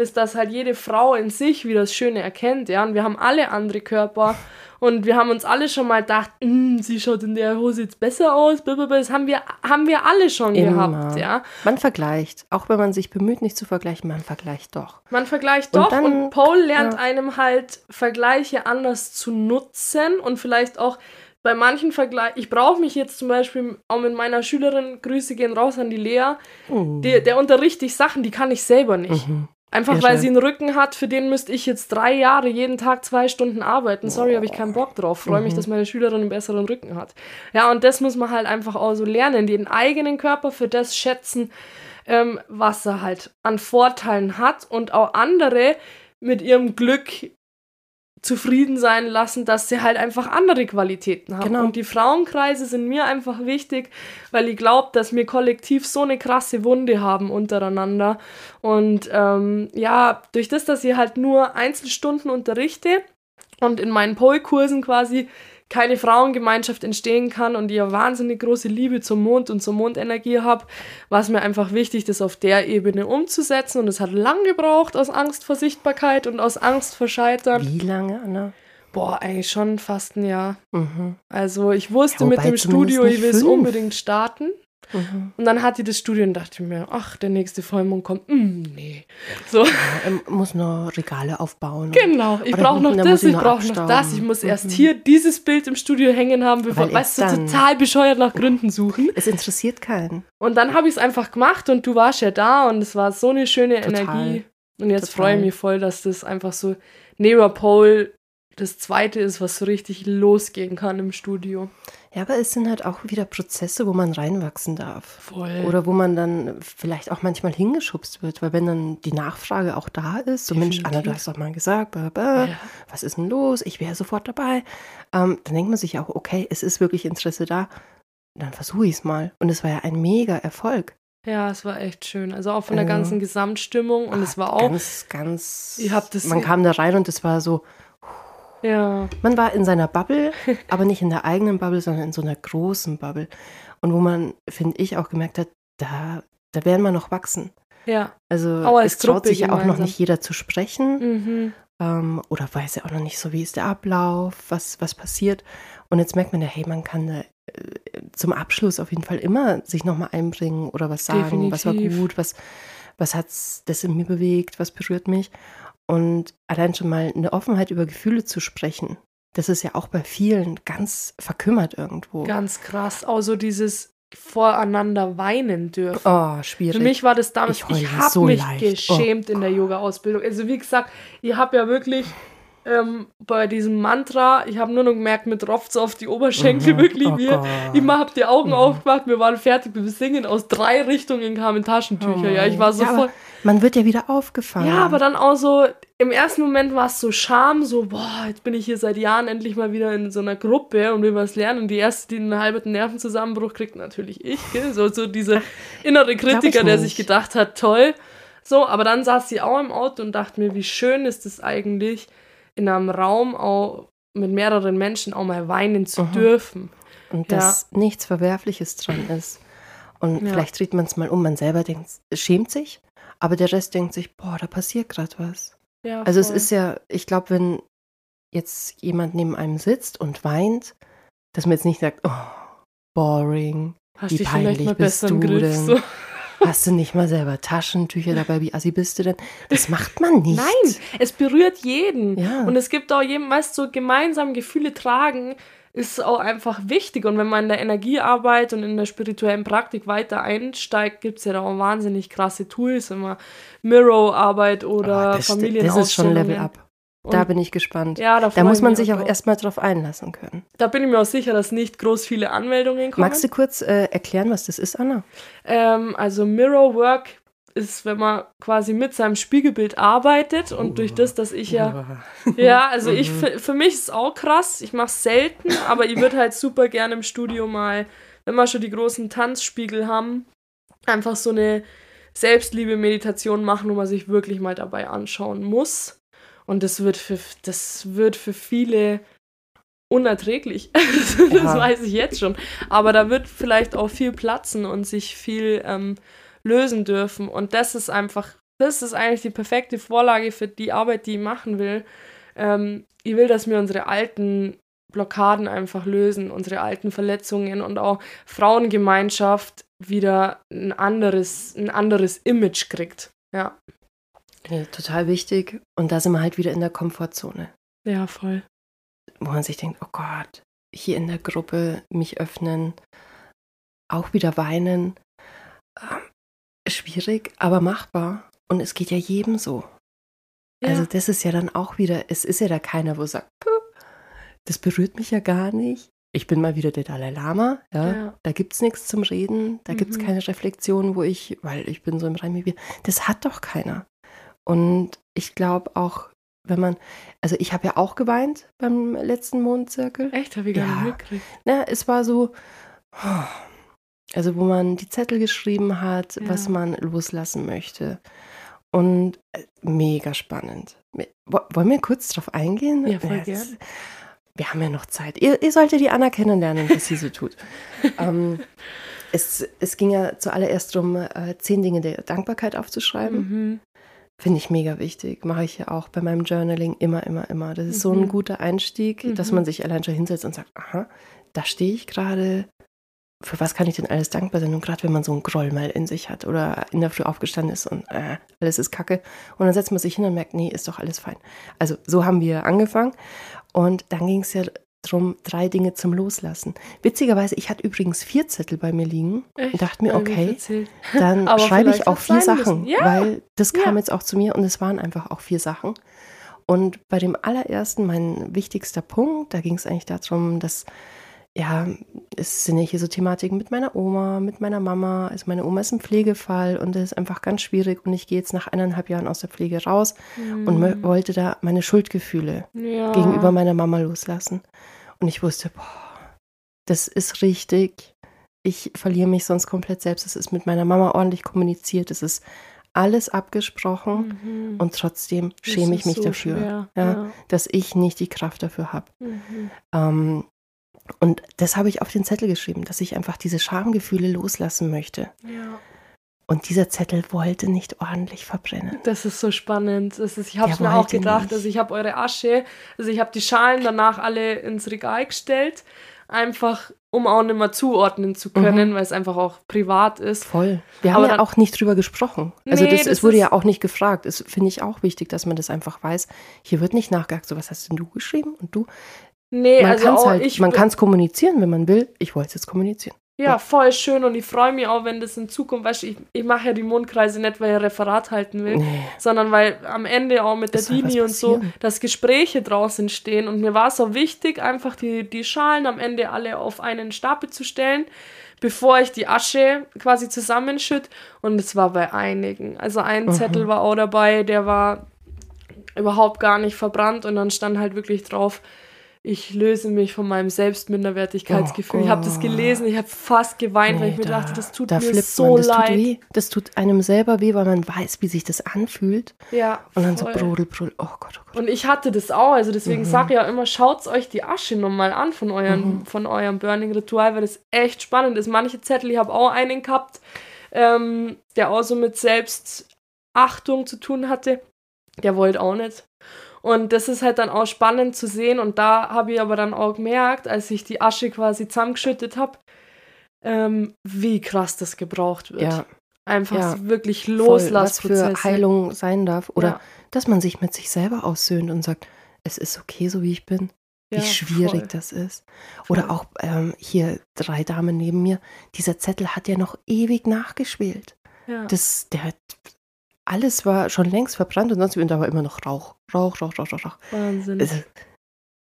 ist, dass halt jede Frau in sich wie das Schöne erkennt, ja. Und wir haben alle andere Körper und wir haben uns alle schon mal gedacht, hm, sie schaut in der Hose jetzt besser aus, das haben wir, haben wir alle schon Immer. gehabt, ja. Man vergleicht, auch wenn man sich bemüht, nicht zu vergleichen, man vergleicht doch. Man vergleicht doch und, dann, und Paul lernt ja. einem halt Vergleiche anders zu nutzen und vielleicht auch bei manchen Vergleichen, ich brauche mich jetzt zum Beispiel auch mit meiner Schülerin, Grüße gehen raus an die Lea, oh. der, der unterrichtet ich Sachen, die kann ich selber nicht. Mhm. Einfach ja, weil sie einen Rücken hat, für den müsste ich jetzt drei Jahre jeden Tag zwei Stunden arbeiten. Sorry, habe ich keinen Bock drauf. Freue mich, mhm. dass meine Schülerin einen besseren Rücken hat. Ja, und das muss man halt einfach auch so lernen, den eigenen Körper für das schätzen, ähm, was er halt an Vorteilen hat und auch andere mit ihrem Glück zufrieden sein lassen, dass sie halt einfach andere Qualitäten haben. Genau. Und die Frauenkreise sind mir einfach wichtig, weil ich glaube, dass wir kollektiv so eine krasse Wunde haben untereinander. Und ähm, ja, durch das, dass ich halt nur Einzelstunden unterrichte und in meinen Pole-Kursen quasi keine Frauengemeinschaft entstehen kann und ich eine wahnsinnig große Liebe zum Mond und zur Mondenergie habe, war es mir einfach wichtig, das auf der Ebene umzusetzen. Und es hat lang gebraucht aus Angst vor Sichtbarkeit und aus Angst vor Scheitern. Wie lange, Anna? Boah, eigentlich schon fast ein Jahr. Mhm. Also ich wusste ja, mit dem Studio, ich will es unbedingt starten. Mhm. Und dann hatte ich das Studio und dachte mir, ach, der nächste Vollmond kommt. Mm, nee. So. Ja, muss noch Regale aufbauen. Genau, ich brauche noch das, ich brauche noch das. Ich muss mhm. erst hier dieses Bild im Studio hängen haben, bevor, weißt du, total bescheuert nach Gründen suchen. Es interessiert keinen. Und dann habe ich es einfach gemacht und du warst ja da und es war so eine schöne total. Energie. Und jetzt freue ich mich voll, dass das einfach so neben Pole das zweite ist, was so richtig losgehen kann im Studio. Ja, aber es sind halt auch wieder Prozesse, wo man reinwachsen darf. Voll. Oder wo man dann vielleicht auch manchmal hingeschubst wird, weil wenn dann die Nachfrage auch da ist, so Definitiv. Mensch, Anna, du hast doch mal gesagt, blah, blah, ja. was ist denn los? Ich wäre sofort dabei. Ähm, dann denkt man sich auch, okay, es ist wirklich Interesse da, dann versuche ich es mal. Und es war ja ein mega Erfolg. Ja, es war echt schön. Also auch von der ganzen Gesamtstimmung. Und Ach, es war auch. Ganz, ganz. Ihr habt das man kam da rein und es war so, ja. Man war in seiner Bubble, aber nicht in der eigenen Bubble, sondern in so einer großen Bubble. Und wo man, finde ich, auch gemerkt hat, da, da werden wir noch wachsen. Ja. Also es traut sich ja auch noch nicht jeder zu sprechen. Mhm. Ähm, oder weiß ja auch noch nicht so, wie ist der Ablauf, was, was passiert. Und jetzt merkt man ja, hey, man kann da zum Abschluss auf jeden Fall immer sich nochmal einbringen oder was sagen, Definitiv. was war gut, was, was hat das in mir bewegt, was berührt mich. Und allein schon mal eine Offenheit über Gefühle zu sprechen, das ist ja auch bei vielen ganz verkümmert irgendwo. Ganz krass. Auch so dieses voreinander weinen dürfen. Oh, schwierig. Für mich war das damals, ich, ich habe so mich leicht. geschämt oh. in der Yoga-Ausbildung. Also wie gesagt, ich habe ja wirklich ähm, bei diesem Mantra, ich habe nur noch gemerkt, mir tropft auf die Oberschenkel mhm. wirklich oh mir. Immer habe die Augen mhm. aufgemacht, wir waren fertig mit dem Singen. Aus drei Richtungen kamen Taschentücher. Oh. Ja, ich war so ja, voll. Man wird ja wieder aufgefangen. Ja, aber dann auch so, im ersten Moment war es so Scham, so, boah, jetzt bin ich hier seit Jahren endlich mal wieder in so einer Gruppe und will was lernen. Und die erste, die einen halben Nervenzusammenbruch kriegt, natürlich ich. Gell? So, so dieser innere Kritiker, der sich gedacht hat, toll. So, aber dann saß sie auch im Auto und dachte mir, wie schön ist es eigentlich, in einem Raum auch mit mehreren Menschen auch mal weinen zu mhm. dürfen. Und dass ja. nichts Verwerfliches dran ist. Und ja. vielleicht dreht man es mal um, man selber denkt, schämt sich, aber der Rest denkt sich, boah, da passiert gerade was. Ja, also es ist ja, ich glaube, wenn jetzt jemand neben einem sitzt und weint, dass man jetzt nicht sagt, oh, boring, Hast wie peinlich bist du denn? So. Hast du nicht mal selber Taschentücher dabei? Wie assi bist du denn? Das macht man nicht. Nein, es berührt jeden. Ja. Und es gibt auch jedem, meist so gemeinsam Gefühle tragen, ist auch einfach wichtig. Und wenn man in der Energiearbeit und in der spirituellen Praktik weiter einsteigt, gibt es ja da auch wahnsinnig krasse Tools, immer Mirror-Arbeit oder oh, Familienausstellungen. Das ist schon Level Up. Und da bin ich gespannt. Ja, da muss man sich auch erstmal drauf einlassen können. Da bin ich mir auch sicher, dass nicht groß viele Anmeldungen kommen. Magst du kurz äh, erklären, was das ist, Anna? Ähm, also Mirror Work ist, wenn man quasi mit seinem Spiegelbild arbeitet und uh. durch das, dass ich ja, ja, also ich mhm. für mich ist es auch krass. Ich mache es selten, aber ich würde halt super gerne im Studio mal, wenn wir schon die großen Tanzspiegel haben, einfach so eine Selbstliebe-Meditation machen, wo man sich wirklich mal dabei anschauen muss. Und das wird für, das wird für viele unerträglich. das ja. weiß ich jetzt schon. Aber da wird vielleicht auch viel platzen und sich viel ähm, lösen dürfen. Und das ist einfach, das ist eigentlich die perfekte Vorlage für die Arbeit, die ich machen will. Ähm, ich will, dass wir unsere alten Blockaden einfach lösen, unsere alten Verletzungen und auch Frauengemeinschaft wieder ein anderes, ein anderes Image kriegt. Ja. Ja, total wichtig. Und da sind wir halt wieder in der Komfortzone. Ja, voll. Wo man sich denkt, oh Gott, hier in der Gruppe mich öffnen, auch wieder weinen. Äh, schwierig, aber machbar. Und es geht ja jedem so. Ja. Also das ist ja dann auch wieder, es ist ja da keiner, wo sagt, das berührt mich ja gar nicht. Ich bin mal wieder der Dalai Lama, ja. ja. Da gibt es nichts zum Reden, da mhm. gibt es keine Reflexion, wo ich, weil ich bin so im Reim wie wir. Das hat doch keiner. Und ich glaube auch, wenn man, also ich habe ja auch geweint beim letzten Mondzirkel. Echt? Habe ich gar ja. nicht mitgekriegt. Ja, es war so, also wo man die Zettel geschrieben hat, ja. was man loslassen möchte. Und äh, mega spannend. Wollen wir kurz drauf eingehen? Ja, voll gerne. Wir haben ja noch Zeit. Ihr, ihr solltet die Anna kennenlernen, was sie so tut. ähm, es, es ging ja zuallererst darum, äh, zehn Dinge der Dankbarkeit aufzuschreiben. Mhm. Finde ich mega wichtig. Mache ich ja auch bei meinem Journaling immer, immer, immer. Das ist mhm. so ein mhm. guter Einstieg, mhm. dass man sich allein schon hinsetzt und sagt, aha, da stehe ich gerade. Für was kann ich denn alles dankbar sein? Und gerade wenn man so einen Groll mal in sich hat oder in der Früh aufgestanden ist und äh, alles ist kacke. Und dann setzt man sich hin und merkt, nee, ist doch alles fein. Also so haben wir angefangen. Und dann ging es ja drum, drei Dinge zum Loslassen. Witzigerweise, ich hatte übrigens vier Zettel bei mir liegen Echt? und dachte mir, okay, dann schreibe ich auch vier Sachen, ja. weil das kam ja. jetzt auch zu mir und es waren einfach auch vier Sachen. Und bei dem allerersten, mein wichtigster Punkt, da ging es eigentlich darum, dass ja, es sind ja hier so Thematiken mit meiner Oma, mit meiner Mama. Also meine Oma ist ein Pflegefall und das ist einfach ganz schwierig. Und ich gehe jetzt nach eineinhalb Jahren aus der Pflege raus mhm. und wollte da meine Schuldgefühle ja. gegenüber meiner Mama loslassen. Und ich wusste, boah, das ist richtig. Ich verliere mich sonst komplett selbst. Es ist mit meiner Mama ordentlich kommuniziert. Es ist alles abgesprochen mhm. und trotzdem schäme ich mich so dafür, ja, ja, dass ich nicht die Kraft dafür habe. Mhm. Ähm, und das habe ich auf den Zettel geschrieben, dass ich einfach diese Schamgefühle loslassen möchte. Ja. Und dieser Zettel wollte nicht ordentlich verbrennen. Das ist so spannend. Das ist, ich habe es mir auch gedacht. Nicht. Also ich habe eure Asche, also ich habe die Schalen danach alle ins Regal gestellt. einfach um auch nicht mehr zuordnen zu können, mhm. weil es einfach auch privat ist. Voll. Wir haben Aber ja auch nicht drüber gesprochen. Also nee, das, das es wurde ja auch nicht gefragt. Das finde ich auch wichtig, dass man das einfach weiß. Hier wird nicht nachgehakt, so was hast denn du geschrieben und du? Nee, man also halt, ich man kann es kommunizieren, wenn man will. Ich wollte es jetzt kommunizieren. Ja, voll schön und ich freue mich auch, wenn das in Zukunft, weißt du, ich, ich mache ja die Mondkreise nicht, weil ich ein Referat halten will, nee. sondern weil am Ende auch mit der Dini und so, dass Gespräche draußen stehen und mir war es auch wichtig, einfach die, die Schalen am Ende alle auf einen Stapel zu stellen, bevor ich die Asche quasi zusammenschütte und es war bei einigen. Also ein mhm. Zettel war auch dabei, der war überhaupt gar nicht verbrannt und dann stand halt wirklich drauf, ich löse mich von meinem Selbstminderwertigkeitsgefühl. Oh, ich habe das gelesen, ich habe fast geweint, nee, weil ich mir da, dachte, das tut mir so das leid. Tut weh. Das tut einem selber weh, weil man weiß, wie sich das anfühlt. Ja. Und dann voll. so brodel, brodel. Oh Gott, oh Gott. Und ich hatte das auch, also deswegen mhm. sage ich ja immer, schaut euch die Asche nochmal an von, euren, mhm. von eurem Burning-Ritual, weil das echt spannend ist. Manche Zettel, ich habe auch einen gehabt, ähm, der auch so mit Selbstachtung zu tun hatte. Der wollte auch nicht. Und das ist halt dann auch spannend zu sehen. Und da habe ich aber dann auch gemerkt, als ich die Asche quasi zusammengeschüttet habe, ähm, wie krass das gebraucht wird. Ja. Einfach ja. wirklich loslassen. Was für Heilung sein darf. Oder ja. dass man sich mit sich selber aussöhnt und sagt, es ist okay, so wie ich bin. Wie schwierig voll. das ist. Oder voll. auch ähm, hier drei Damen neben mir. Dieser Zettel hat ja noch ewig nachgeschwelt. Das, der hat alles war schon längst verbrannt und sonst und da war immer noch Rauch. Rauch, Rauch, Rauch, Rauch, Rauch. Wahnsinn. Also,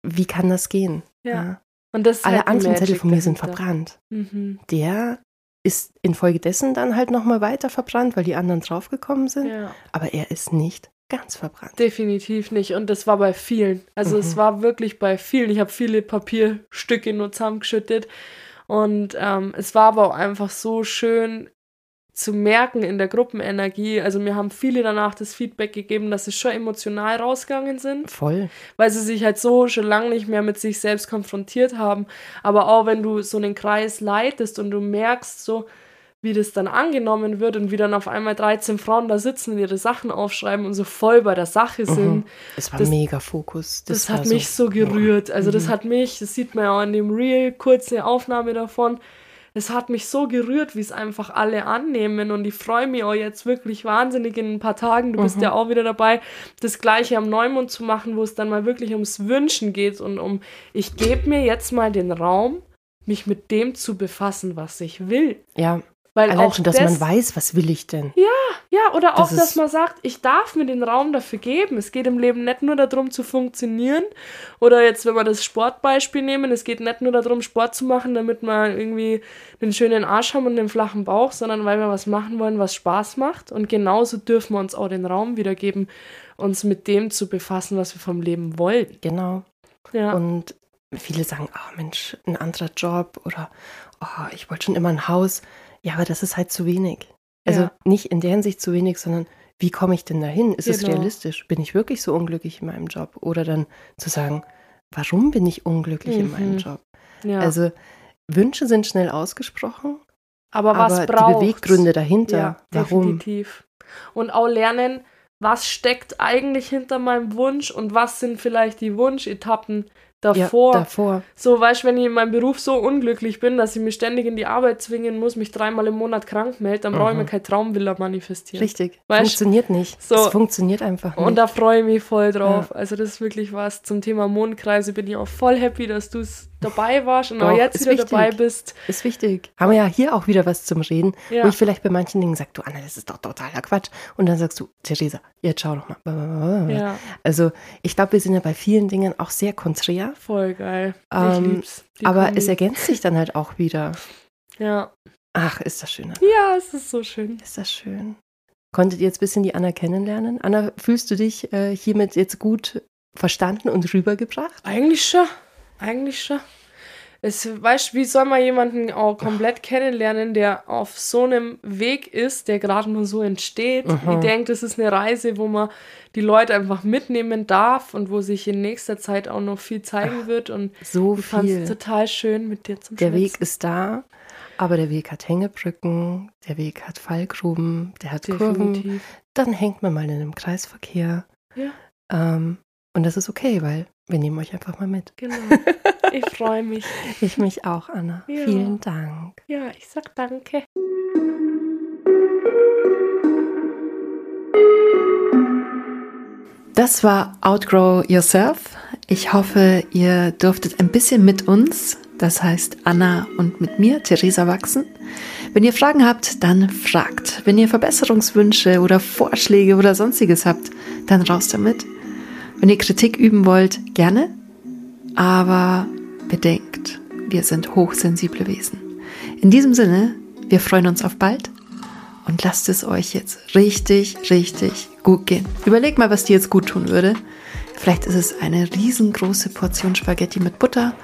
wie kann das gehen? Ja. ja. Und das Alle halt anderen Zettel von mir sind verbrannt. Mhm. Der ist infolgedessen dann halt nochmal weiter verbrannt, weil die anderen draufgekommen sind. Ja. Aber er ist nicht ganz verbrannt. Definitiv nicht. Und das war bei vielen. Also mhm. es war wirklich bei vielen. Ich habe viele Papierstücke nur zusammengeschüttet. Und ähm, es war aber auch einfach so schön, zu merken in der Gruppenenergie. Also mir haben viele danach das Feedback gegeben, dass sie schon emotional rausgegangen sind. Voll. Weil sie sich halt so schon lange nicht mehr mit sich selbst konfrontiert haben. Aber auch wenn du so einen Kreis leitest und du merkst so, wie das dann angenommen wird und wie dann auf einmal 13 Frauen da sitzen und ihre Sachen aufschreiben und so voll bei der Sache mhm. sind. Mhm. Es war das, mega Fokus. Das, das hat mich so, gerührt. Also mhm. das hat mich, das sieht man ja auch in dem Real, kurze Aufnahme davon, es hat mich so gerührt, wie es einfach alle annehmen und ich freue mich auch jetzt wirklich wahnsinnig in ein paar Tagen, du mhm. bist ja auch wieder dabei, das gleiche am Neumond zu machen, wo es dann mal wirklich ums Wünschen geht und um, ich gebe mir jetzt mal den Raum, mich mit dem zu befassen, was ich will. Ja. Weil Allein auch schon, dass das, man weiß, was will ich denn? Ja, ja, oder auch, das dass man sagt, ich darf mir den Raum dafür geben. Es geht im Leben nicht nur darum zu funktionieren. Oder jetzt, wenn wir das Sportbeispiel nehmen, es geht nicht nur darum, Sport zu machen, damit wir irgendwie einen schönen Arsch haben und einen flachen Bauch, sondern weil wir was machen wollen, was Spaß macht. Und genauso dürfen wir uns auch den Raum wiedergeben, uns mit dem zu befassen, was wir vom Leben wollen. Genau. Ja. Und viele sagen, oh Mensch, ein anderer Job oder oh, ich wollte schon immer ein Haus. Ja, aber das ist halt zu wenig. Also ja. nicht in der Hinsicht zu wenig, sondern wie komme ich denn dahin? Ist genau. es realistisch? Bin ich wirklich so unglücklich in meinem Job? Oder dann zu sagen, warum bin ich unglücklich mhm. in meinem mhm. Job? Ja. Also Wünsche sind schnell ausgesprochen, aber was aber braucht die Beweggründe dahinter? Ja, warum? Definitiv. Und auch lernen, was steckt eigentlich hinter meinem Wunsch und was sind vielleicht die Wunschetappen, davor. Ja, davor. So, weißt du, wenn ich in meinem Beruf so unglücklich bin, dass ich mich ständig in die Arbeit zwingen muss, mich dreimal im Monat krank melde, dann brauche ich mir keine Traumvilla manifestieren. Richtig. Weißt? Funktioniert nicht. So. Es funktioniert einfach nicht. Und da freue ich mich voll drauf. Ja. Also, das ist wirklich was zum Thema Mondkreise. Bin ich auch voll happy, dass du es dabei warst und Doch, auch jetzt wieder wichtig. dabei bist. Ist wichtig. Haben wir ja hier auch wieder was zum Reden, ja. wo ich vielleicht bei manchen Dingen sage, du Anna, das ist doch totaler Quatsch. Und dann sagst du, Theresa, jetzt schau doch mal. Ja. Also ich glaube, wir sind ja bei vielen Dingen auch sehr konträr. Voll geil. Ähm, ich lieb's. aber Kombi. es ergänzt sich dann halt auch wieder. Ja. Ach, ist das schön. Anna. Ja, es ist so schön. Ist das schön. Konntet ihr jetzt ein bisschen die Anna kennenlernen? Anna, fühlst du dich äh, hiermit jetzt gut verstanden und rübergebracht? Eigentlich schon. Eigentlich schon. Es, weißt wie soll man jemanden auch komplett kennenlernen, der auf so einem Weg ist, der gerade nur so entsteht? Aha. Ich denke, das ist eine Reise, wo man die Leute einfach mitnehmen darf und wo sich in nächster Zeit auch noch viel zeigen Ach, wird. Und so ich fand es total schön mit dir zum Der Schwitzen. Weg ist da, aber der Weg hat Hängebrücken, der Weg hat Fallgruben, der hat Definitiv. Kurven. Dann hängt man mal in einem Kreisverkehr. Ja. Ähm, Und das ist okay, weil wir nehmen euch einfach mal mit. Genau. Ich freue mich. Ich mich auch, Anna. Ja. Vielen Dank. Ja, ich sag danke. Das war Outgrow Yourself. Ich hoffe, ihr durftet ein bisschen mit uns, das heißt Anna und mit mir, Theresa, wachsen. Wenn ihr Fragen habt, dann fragt. Wenn ihr Verbesserungswünsche oder Vorschläge oder sonstiges habt, dann raus damit. Wenn ihr Kritik üben wollt, gerne. Aber bedenkt, wir sind hochsensible Wesen. In diesem Sinne, wir freuen uns auf bald und lasst es euch jetzt richtig, richtig gut gehen. Überlegt mal, was dir jetzt gut tun würde. Vielleicht ist es eine riesengroße Portion Spaghetti mit Butter,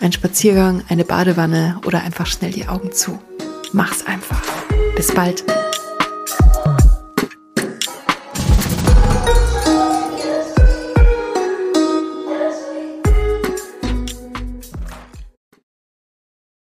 ein Spaziergang, eine Badewanne oder einfach schnell die Augen zu. Mach's einfach. Bis bald.